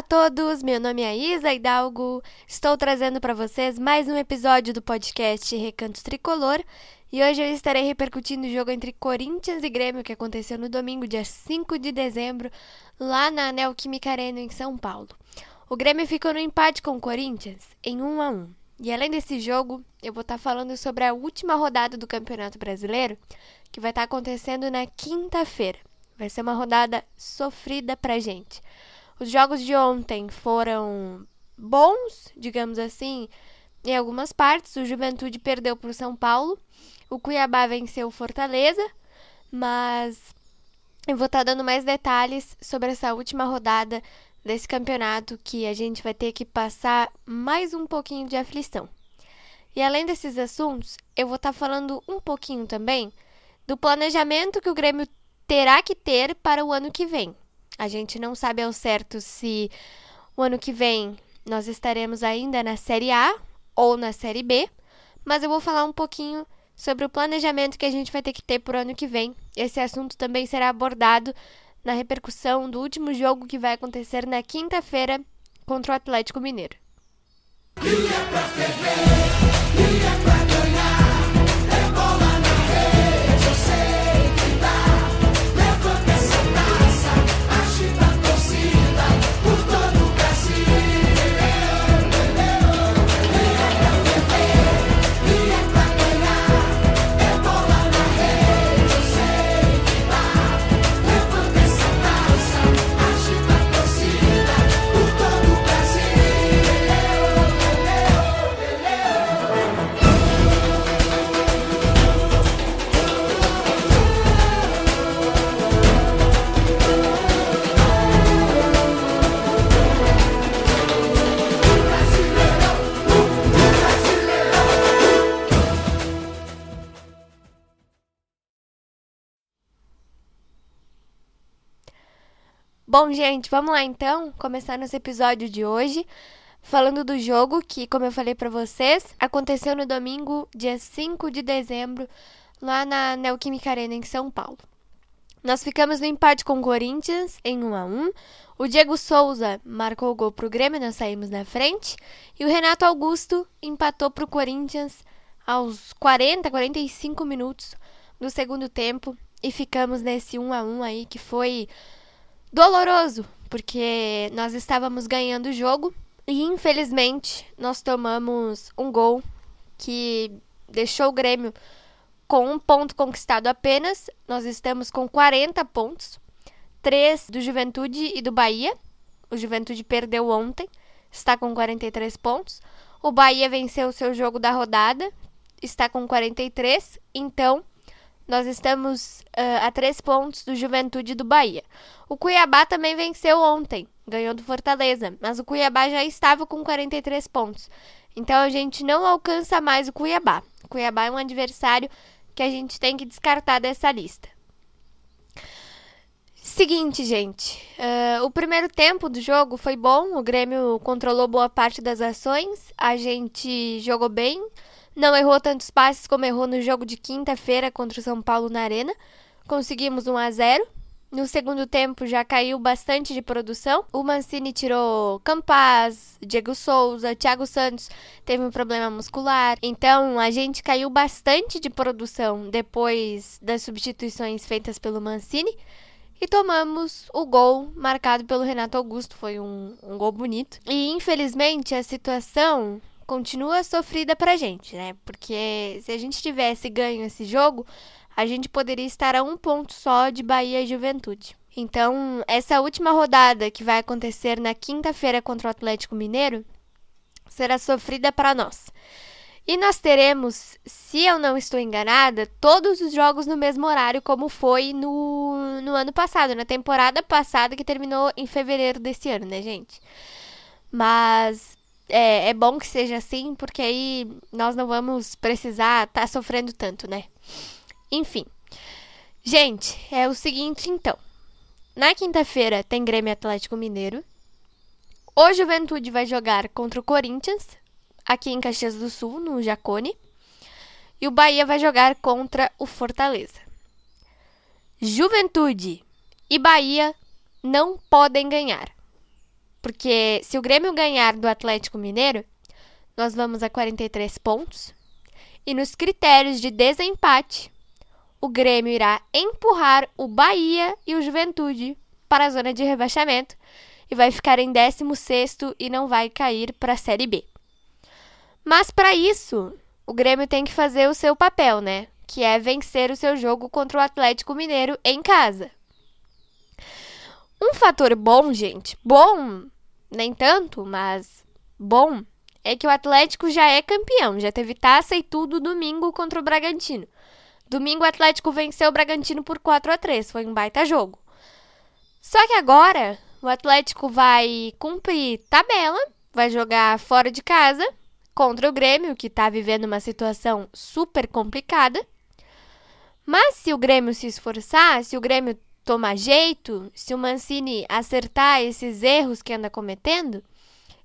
a todos, meu nome é Isa Hidalgo. Estou trazendo para vocês mais um episódio do podcast Recanto Tricolor e hoje eu estarei repercutindo o jogo entre Corinthians e Grêmio que aconteceu no domingo, dia 5 de dezembro, lá na Neoquímica Arena em São Paulo. O Grêmio ficou no empate com o Corinthians em 1 a 1. E além desse jogo, eu vou estar falando sobre a última rodada do Campeonato Brasileiro, que vai estar acontecendo na quinta-feira. Vai ser uma rodada sofrida pra gente. Os jogos de ontem foram bons, digamos assim, em algumas partes. O Juventude perdeu para o São Paulo, o Cuiabá venceu o Fortaleza, mas eu vou estar dando mais detalhes sobre essa última rodada desse campeonato que a gente vai ter que passar mais um pouquinho de aflição. E além desses assuntos, eu vou estar falando um pouquinho também do planejamento que o Grêmio terá que ter para o ano que vem. A gente não sabe ao certo se o ano que vem nós estaremos ainda na Série A ou na Série B, mas eu vou falar um pouquinho sobre o planejamento que a gente vai ter que ter para o ano que vem. Esse assunto também será abordado na repercussão do último jogo que vai acontecer na quinta-feira contra o Atlético Mineiro. Bom, gente, vamos lá então, começar nosso episódio de hoje falando do jogo que, como eu falei para vocês, aconteceu no domingo, dia 5 de dezembro, lá na Neoquímica Arena em São Paulo. Nós ficamos no empate com o Corinthians em 1 a 1. O Diego Souza marcou o gol pro Grêmio, nós saímos na frente, e o Renato Augusto empatou pro Corinthians aos 40, 45 minutos do segundo tempo e ficamos nesse 1 a 1 aí que foi doloroso, porque nós estávamos ganhando o jogo e infelizmente nós tomamos um gol que deixou o Grêmio com um ponto conquistado apenas. Nós estamos com 40 pontos, três do Juventude e do Bahia. O Juventude perdeu ontem, está com 43 pontos. O Bahia venceu o seu jogo da rodada, está com 43. Então, nós estamos uh, a três pontos do Juventude do Bahia. O Cuiabá também venceu ontem, ganhou do Fortaleza, mas o Cuiabá já estava com 43 pontos. Então a gente não alcança mais o Cuiabá. O Cuiabá é um adversário que a gente tem que descartar dessa lista. Seguinte, gente. Uh, o primeiro tempo do jogo foi bom. O Grêmio controlou boa parte das ações. A gente jogou bem. Não errou tantos passes como errou no jogo de quinta-feira contra o São Paulo na Arena. Conseguimos 1 a 0. No segundo tempo já caiu bastante de produção. O Mancini tirou Campaz, Diego Souza, Thiago Santos teve um problema muscular. Então a gente caiu bastante de produção depois das substituições feitas pelo Mancini. E tomamos o gol marcado pelo Renato Augusto. Foi um, um gol bonito. E infelizmente a situação continua sofrida pra gente, né? Porque se a gente tivesse ganho esse jogo, a gente poderia estar a um ponto só de Bahia e Juventude. Então, essa última rodada que vai acontecer na quinta-feira contra o Atlético Mineiro será sofrida para nós. E nós teremos, se eu não estou enganada, todos os jogos no mesmo horário, como foi no, no ano passado, na temporada passada que terminou em fevereiro desse ano, né, gente? Mas é, é bom que seja assim, porque aí nós não vamos precisar estar tá sofrendo tanto, né? Enfim. Gente, é o seguinte então. Na quinta-feira tem Grêmio Atlético Mineiro. O Juventude vai jogar contra o Corinthians, aqui em Caxias do Sul, no Jacone. E o Bahia vai jogar contra o Fortaleza. Juventude e Bahia não podem ganhar. Porque se o Grêmio ganhar do Atlético Mineiro, nós vamos a 43 pontos. E nos critérios de desempate, o Grêmio irá empurrar o Bahia e o Juventude para a zona de rebaixamento e vai ficar em 16º e não vai cair para a Série B. Mas para isso, o Grêmio tem que fazer o seu papel, né? Que é vencer o seu jogo contra o Atlético Mineiro em casa. Um fator bom, gente, bom, nem tanto, mas bom, é que o Atlético já é campeão, já teve taça e tudo domingo contra o Bragantino. Domingo o Atlético venceu o Bragantino por 4 a 3, foi um baita jogo. Só que agora o Atlético vai cumprir tabela, vai jogar fora de casa contra o Grêmio, que está vivendo uma situação super complicada. Mas se o Grêmio se esforçar, se o Grêmio tomar jeito, se o Mancini acertar esses erros que anda cometendo,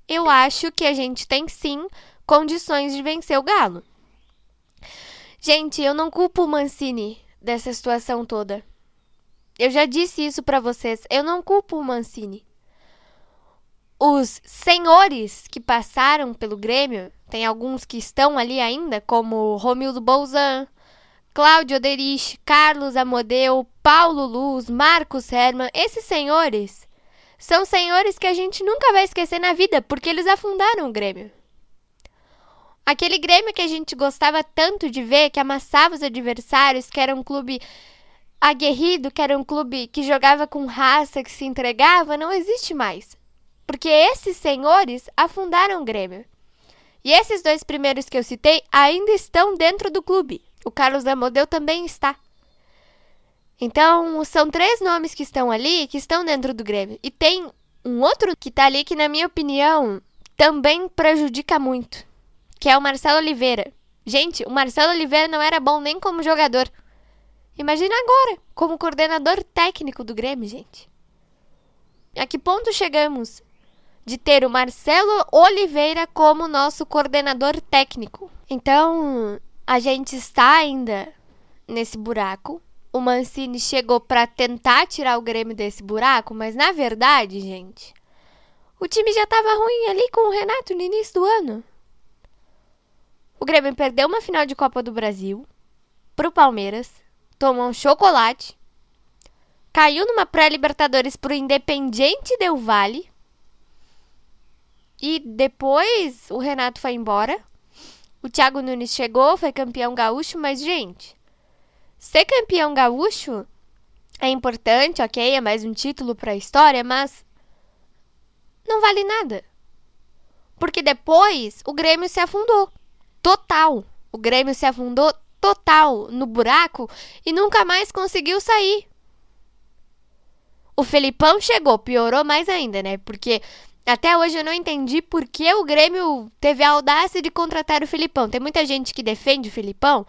eu acho que a gente tem sim condições de vencer o Galo. Gente, eu não culpo o Mancini dessa situação toda. Eu já disse isso para vocês, eu não culpo o Mancini. Os senhores que passaram pelo Grêmio, tem alguns que estão ali ainda, como Romildo Bolzan, Cláudio Oderich, Carlos Amodeu, Paulo Luz, Marcos Herman, esses senhores são senhores que a gente nunca vai esquecer na vida, porque eles afundaram o Grêmio. Aquele Grêmio que a gente gostava tanto de ver, que amassava os adversários, que era um clube aguerrido, que era um clube que jogava com raça, que se entregava, não existe mais. Porque esses senhores afundaram o Grêmio. E esses dois primeiros que eu citei ainda estão dentro do clube. O Carlos Amodeu também está. Então, são três nomes que estão ali, que estão dentro do Grêmio. E tem um outro que está ali que, na minha opinião, também prejudica muito, que é o Marcelo Oliveira. Gente, o Marcelo Oliveira não era bom nem como jogador. Imagina agora, como coordenador técnico do Grêmio, gente. A que ponto chegamos de ter o Marcelo Oliveira como nosso coordenador técnico? Então, a gente está ainda nesse buraco. O Mancini chegou para tentar tirar o Grêmio desse buraco, mas na verdade, gente, o time já estava ruim ali com o Renato no início do ano. O Grêmio perdeu uma final de Copa do Brasil pro Palmeiras, tomou um chocolate, caiu numa pré-Libertadores pro Independiente Del Vale. E depois o Renato foi embora. O Thiago Nunes chegou, foi campeão gaúcho, mas, gente, ser campeão gaúcho é importante, ok? É mais um título para a história, mas não vale nada. Porque depois o Grêmio se afundou. Total. O Grêmio se afundou total no buraco e nunca mais conseguiu sair. O Felipão chegou, piorou mais ainda, né? Porque até hoje eu não entendi por que o Grêmio teve a audácia de contratar o Filipão. Tem muita gente que defende o Filipão,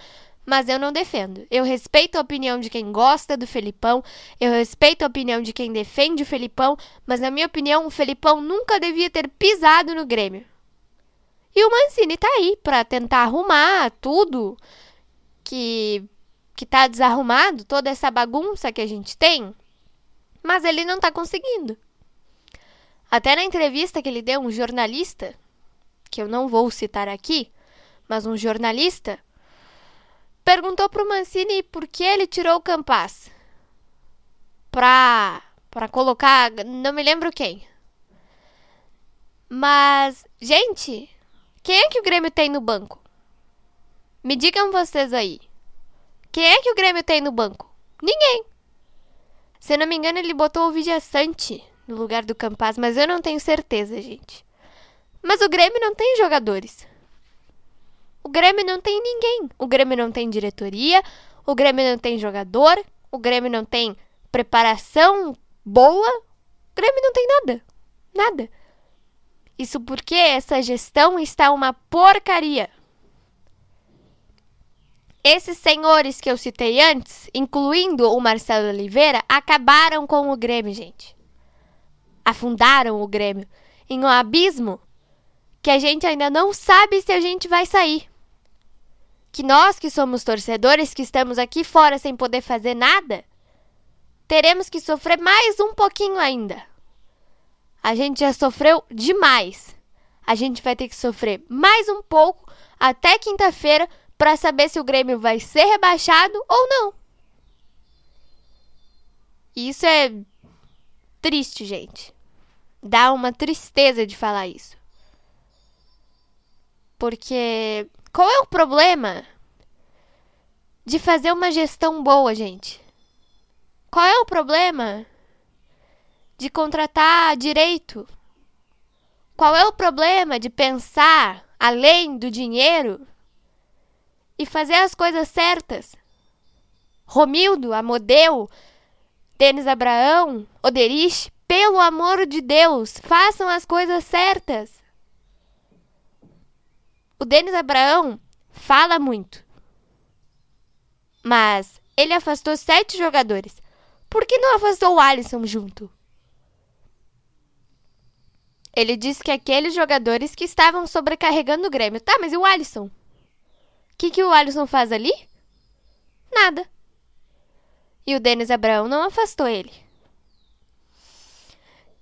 mas eu não defendo. Eu respeito a opinião de quem gosta do Felipão, eu respeito a opinião de quem defende o Felipão, mas na minha opinião o Felipão nunca devia ter pisado no Grêmio. E o Mancini tá aí para tentar arrumar tudo que que tá desarrumado, toda essa bagunça que a gente tem, mas ele não tá conseguindo. Até na entrevista que ele deu, um jornalista, que eu não vou citar aqui, mas um jornalista, perguntou para o Mancini por que ele tirou o Campas. Pra, pra colocar, não me lembro quem. Mas, gente, quem é que o Grêmio tem no banco? Me digam vocês aí. Quem é que o Grêmio tem no banco? Ninguém. Se não me engano, ele botou o Vidia Sante no lugar do Campaz, mas eu não tenho certeza, gente. Mas o Grêmio não tem jogadores. O Grêmio não tem ninguém. O Grêmio não tem diretoria, o Grêmio não tem jogador, o Grêmio não tem preparação boa. O Grêmio não tem nada. Nada. Isso porque essa gestão está uma porcaria. Esses senhores que eu citei antes, incluindo o Marcelo Oliveira, acabaram com o Grêmio, gente afundaram o Grêmio em um abismo que a gente ainda não sabe se a gente vai sair. Que nós que somos torcedores, que estamos aqui fora sem poder fazer nada, teremos que sofrer mais um pouquinho ainda. A gente já sofreu demais. A gente vai ter que sofrer mais um pouco até quinta-feira para saber se o Grêmio vai ser rebaixado ou não. Isso é triste, gente. Dá uma tristeza de falar isso. Porque qual é o problema de fazer uma gestão boa, gente? Qual é o problema de contratar direito? Qual é o problema de pensar além do dinheiro e fazer as coisas certas? Romildo, Amodeu, Denis Abraão, Oderich, pelo amor de Deus, façam as coisas certas. O Denis Abraão fala muito. Mas ele afastou sete jogadores. Por que não afastou o Alisson junto? Ele disse que aqueles jogadores que estavam sobrecarregando o Grêmio. Tá, mas e o Alisson? O que, que o Alisson faz ali? Nada. E o Denis Abraão não afastou ele.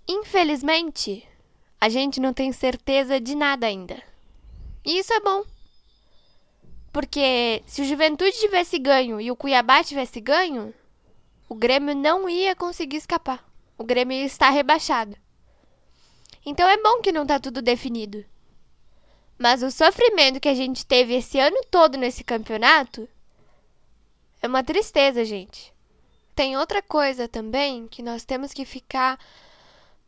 Infelizmente, a gente não tem certeza de nada ainda. E isso é bom. Porque se o Juventude tivesse ganho e o Cuiabá tivesse ganho, o Grêmio não ia conseguir escapar. O Grêmio ia estar rebaixado. Então é bom que não tá tudo definido. Mas o sofrimento que a gente teve esse ano todo nesse campeonato é uma tristeza, gente. Tem outra coisa também que nós temos que ficar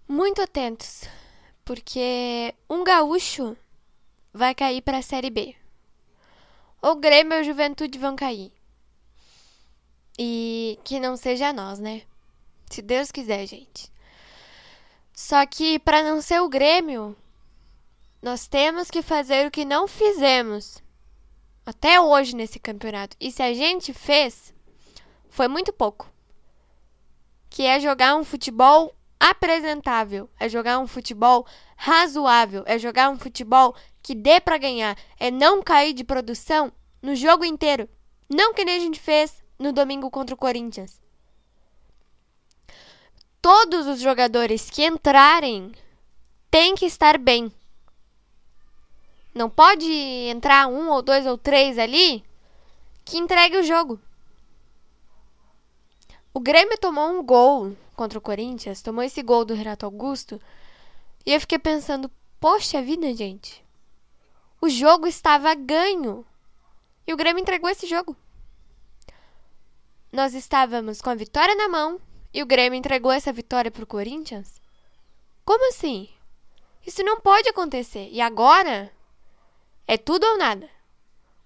muito atentos, porque um gaúcho vai cair para a Série B. O Grêmio e o Juventude vão cair. E que não seja nós, né? Se Deus quiser, gente. Só que para não ser o Grêmio, nós temos que fazer o que não fizemos até hoje nesse campeonato. E se a gente fez, foi muito pouco. Que é jogar um futebol apresentável, é jogar um futebol razoável, é jogar um futebol que dê para ganhar, é não cair de produção no jogo inteiro, não que nem a gente fez no domingo contra o Corinthians. Todos os jogadores que entrarem têm que estar bem. Não pode entrar um ou dois ou três ali que entregue o jogo. O Grêmio tomou um gol contra o Corinthians, tomou esse gol do Renato Augusto, e eu fiquei pensando, poxa vida, gente. O jogo estava ganho. E o Grêmio entregou esse jogo. Nós estávamos com a vitória na mão e o Grêmio entregou essa vitória para o Corinthians? Como assim? Isso não pode acontecer. E agora é tudo ou nada.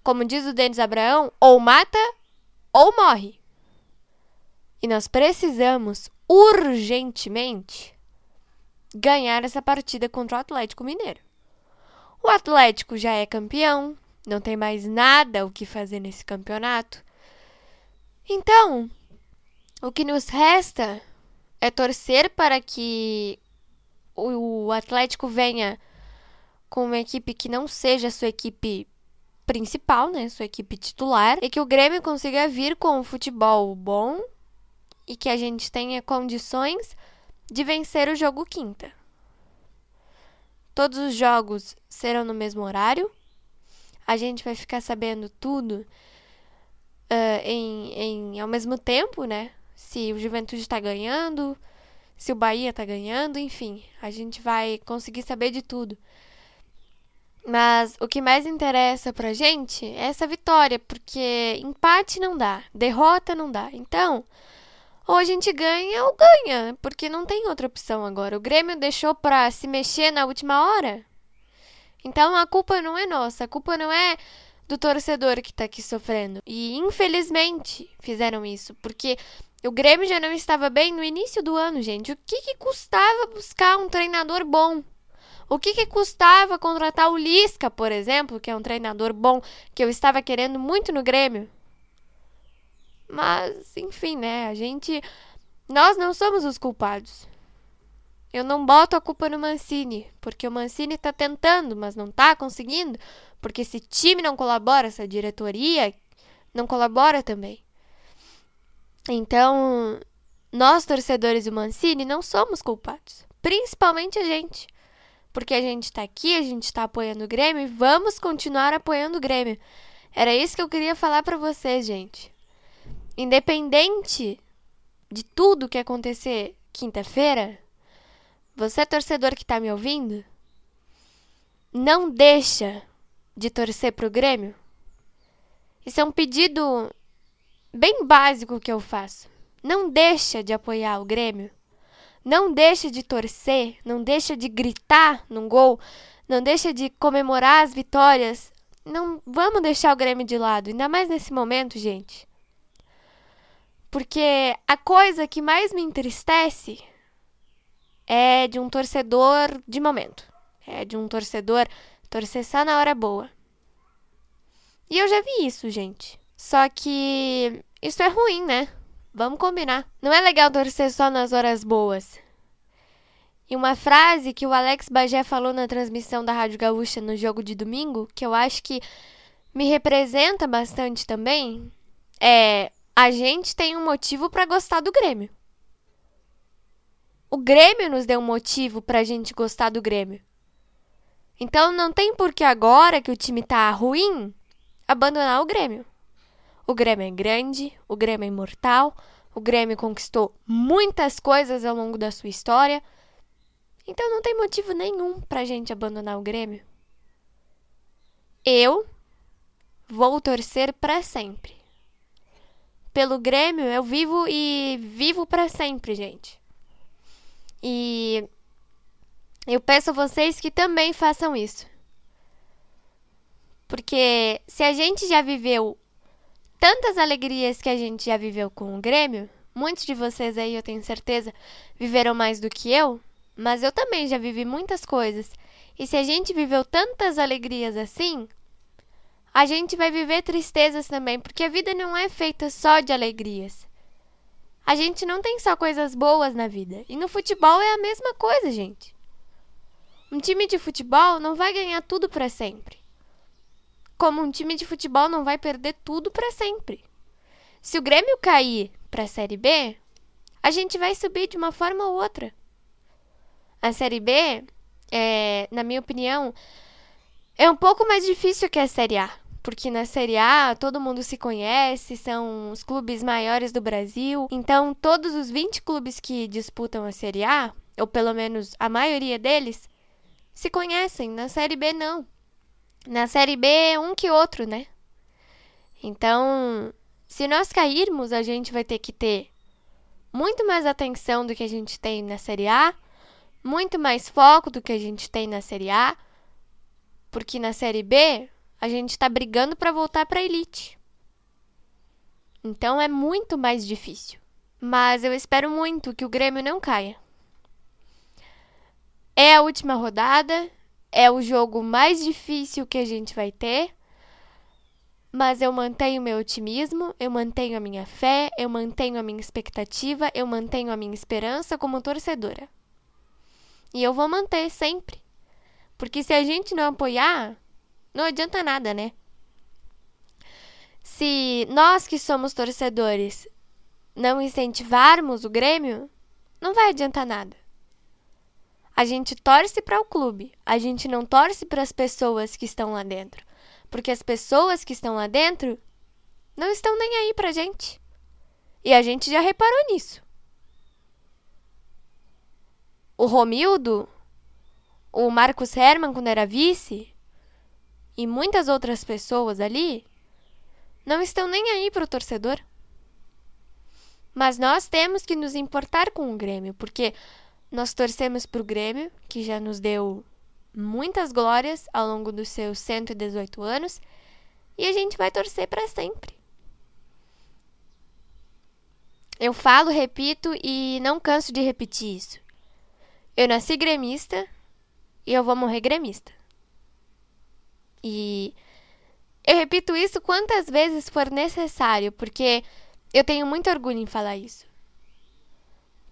Como diz o Denis Abraão, ou mata ou morre. E nós precisamos urgentemente ganhar essa partida contra o Atlético Mineiro. O Atlético já é campeão, não tem mais nada o que fazer nesse campeonato. Então, o que nos resta é torcer para que o Atlético venha com uma equipe que não seja a sua equipe principal, né, sua equipe titular, e que o Grêmio consiga vir com um futebol bom e que a gente tenha condições de vencer o jogo quinta. Todos os jogos serão no mesmo horário. A gente vai ficar sabendo tudo uh, em, em, ao mesmo tempo, né? Se o Juventude está ganhando, se o Bahia está ganhando, enfim, a gente vai conseguir saber de tudo. Mas o que mais interessa pra gente é essa vitória, porque empate não dá, derrota não dá. Então, ou a gente ganha ou ganha, porque não tem outra opção agora. O Grêmio deixou para se mexer na última hora. Então a culpa não é nossa, a culpa não é do torcedor que tá aqui sofrendo. E infelizmente fizeram isso, porque o Grêmio já não estava bem no início do ano, gente. O que, que custava buscar um treinador bom? O que, que custava contratar o Lisca, por exemplo, que é um treinador bom que eu estava querendo muito no Grêmio? Mas, enfim, né? A gente. Nós não somos os culpados. Eu não boto a culpa no Mancini, porque o Mancini tá tentando, mas não tá conseguindo, porque esse time não colabora, essa diretoria não colabora também. Então, nós torcedores do Mancini não somos culpados, principalmente a gente. Porque a gente tá aqui, a gente tá apoiando o Grêmio e vamos continuar apoiando o Grêmio. Era isso que eu queria falar para vocês, gente. Independente de tudo que acontecer quinta-feira, você torcedor que tá me ouvindo, não deixa de torcer pro Grêmio. Isso é um pedido bem básico que eu faço. Não deixa de apoiar o Grêmio. Não deixa de torcer, não deixa de gritar num gol, não deixa de comemorar as vitórias. Não vamos deixar o Grêmio de lado, ainda mais nesse momento, gente. Porque a coisa que mais me entristece é de um torcedor de momento. É de um torcedor torcer só na hora boa. E eu já vi isso, gente. Só que isso é ruim, né? Vamos combinar. Não é legal torcer só nas horas boas. E uma frase que o Alex Bagé falou na transmissão da Rádio Gaúcha no jogo de domingo, que eu acho que me representa bastante também, é: a gente tem um motivo para gostar do Grêmio. O Grêmio nos deu um motivo pra gente gostar do Grêmio. Então não tem por que agora que o time tá ruim abandonar o Grêmio. O Grêmio é grande, o Grêmio é imortal, o Grêmio conquistou muitas coisas ao longo da sua história. Então não tem motivo nenhum pra gente abandonar o Grêmio. Eu vou torcer para sempre. Pelo Grêmio eu vivo e vivo para sempre, gente. E eu peço a vocês que também façam isso. Porque se a gente já viveu tantas alegrias que a gente já viveu com o Grêmio, muitos de vocês aí, eu tenho certeza, viveram mais do que eu, mas eu também já vivi muitas coisas. E se a gente viveu tantas alegrias assim, a gente vai viver tristezas também, porque a vida não é feita só de alegrias. A gente não tem só coisas boas na vida. E no futebol é a mesma coisa, gente. Um time de futebol não vai ganhar tudo para sempre como um time de futebol não vai perder tudo para sempre. Se o Grêmio cair para a Série B, a gente vai subir de uma forma ou outra. A Série B, é, na minha opinião, é um pouco mais difícil que a Série A. Porque na Série A todo mundo se conhece, são os clubes maiores do Brasil. Então, todos os 20 clubes que disputam a Série A, ou pelo menos a maioria deles, se conhecem. Na Série B, não. Na Série B, um que outro, né? Então, se nós cairmos, a gente vai ter que ter muito mais atenção do que a gente tem na Série A, muito mais foco do que a gente tem na Série A, porque na Série B a gente está brigando para voltar para a elite. Então é muito mais difícil. Mas eu espero muito que o Grêmio não caia. É a última rodada, é o jogo mais difícil que a gente vai ter. Mas eu mantenho meu otimismo, eu mantenho a minha fé, eu mantenho a minha expectativa, eu mantenho a minha esperança como torcedora. E eu vou manter sempre. Porque se a gente não apoiar, não adianta nada, né? Se nós que somos torcedores não incentivarmos o Grêmio, não vai adiantar nada. A gente torce para o clube, a gente não torce para as pessoas que estão lá dentro, porque as pessoas que estão lá dentro não estão nem aí pra gente. E a gente já reparou nisso. O Romildo, o Marcos Herman quando era vice e muitas outras pessoas ali não estão nem aí pro torcedor. Mas nós temos que nos importar com o Grêmio, porque nós torcemos para o Grêmio, que já nos deu muitas glórias ao longo dos seus 118 anos, e a gente vai torcer para sempre. Eu falo, repito e não canso de repetir isso. Eu nasci gremista e eu vou morrer gremista. E eu repito isso quantas vezes for necessário, porque eu tenho muito orgulho em falar isso.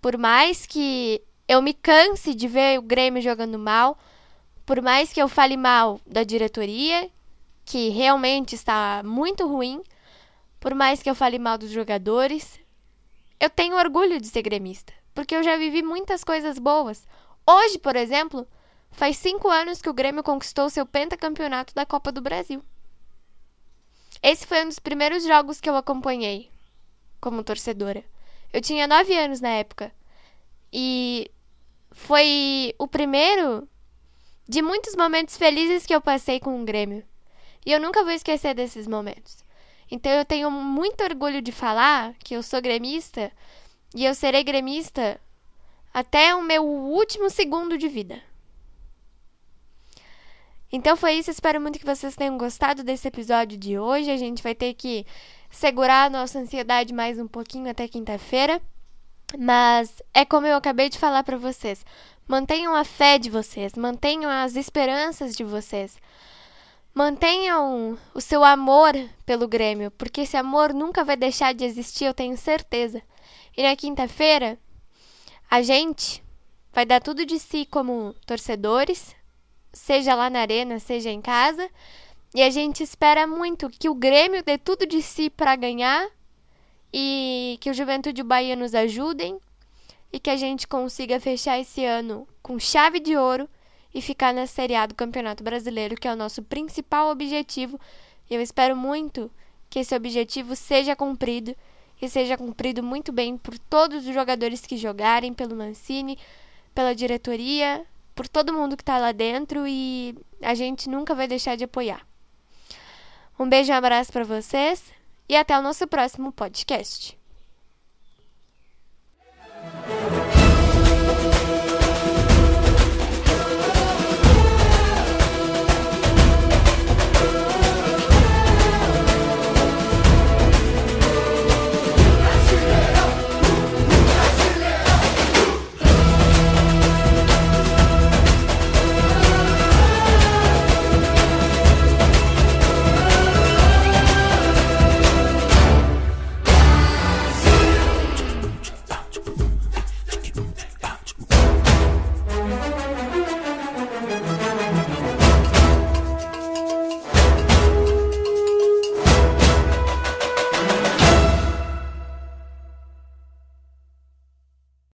Por mais que eu me canse de ver o Grêmio jogando mal, por mais que eu fale mal da diretoria, que realmente está muito ruim, por mais que eu fale mal dos jogadores, eu tenho orgulho de ser gremista, porque eu já vivi muitas coisas boas, Hoje, por exemplo, faz cinco anos que o Grêmio conquistou seu pentacampeonato da Copa do Brasil. Esse foi um dos primeiros jogos que eu acompanhei como torcedora. Eu tinha nove anos na época. E foi o primeiro de muitos momentos felizes que eu passei com o Grêmio. E eu nunca vou esquecer desses momentos. Então eu tenho muito orgulho de falar que eu sou gremista e eu serei gremista até o meu último segundo de vida. Então foi isso, espero muito que vocês tenham gostado desse episódio de hoje. A gente vai ter que segurar a nossa ansiedade mais um pouquinho até quinta-feira. Mas é como eu acabei de falar para vocês. Mantenham a fé de vocês, mantenham as esperanças de vocês. Mantenham o seu amor pelo Grêmio, porque esse amor nunca vai deixar de existir, eu tenho certeza. E na quinta-feira, a gente vai dar tudo de si como torcedores, seja lá na arena, seja em casa, e a gente espera muito que o Grêmio dê tudo de si para ganhar e que o Juventude Bahia nos ajudem e que a gente consiga fechar esse ano com chave de ouro e ficar na Série A do Campeonato Brasileiro, que é o nosso principal objetivo. E eu espero muito que esse objetivo seja cumprido e seja cumprido muito bem por todos os jogadores que jogarem, pelo Mancini, pela diretoria, por todo mundo que está lá dentro e a gente nunca vai deixar de apoiar. Um beijo e um abraço para vocês e até o nosso próximo podcast.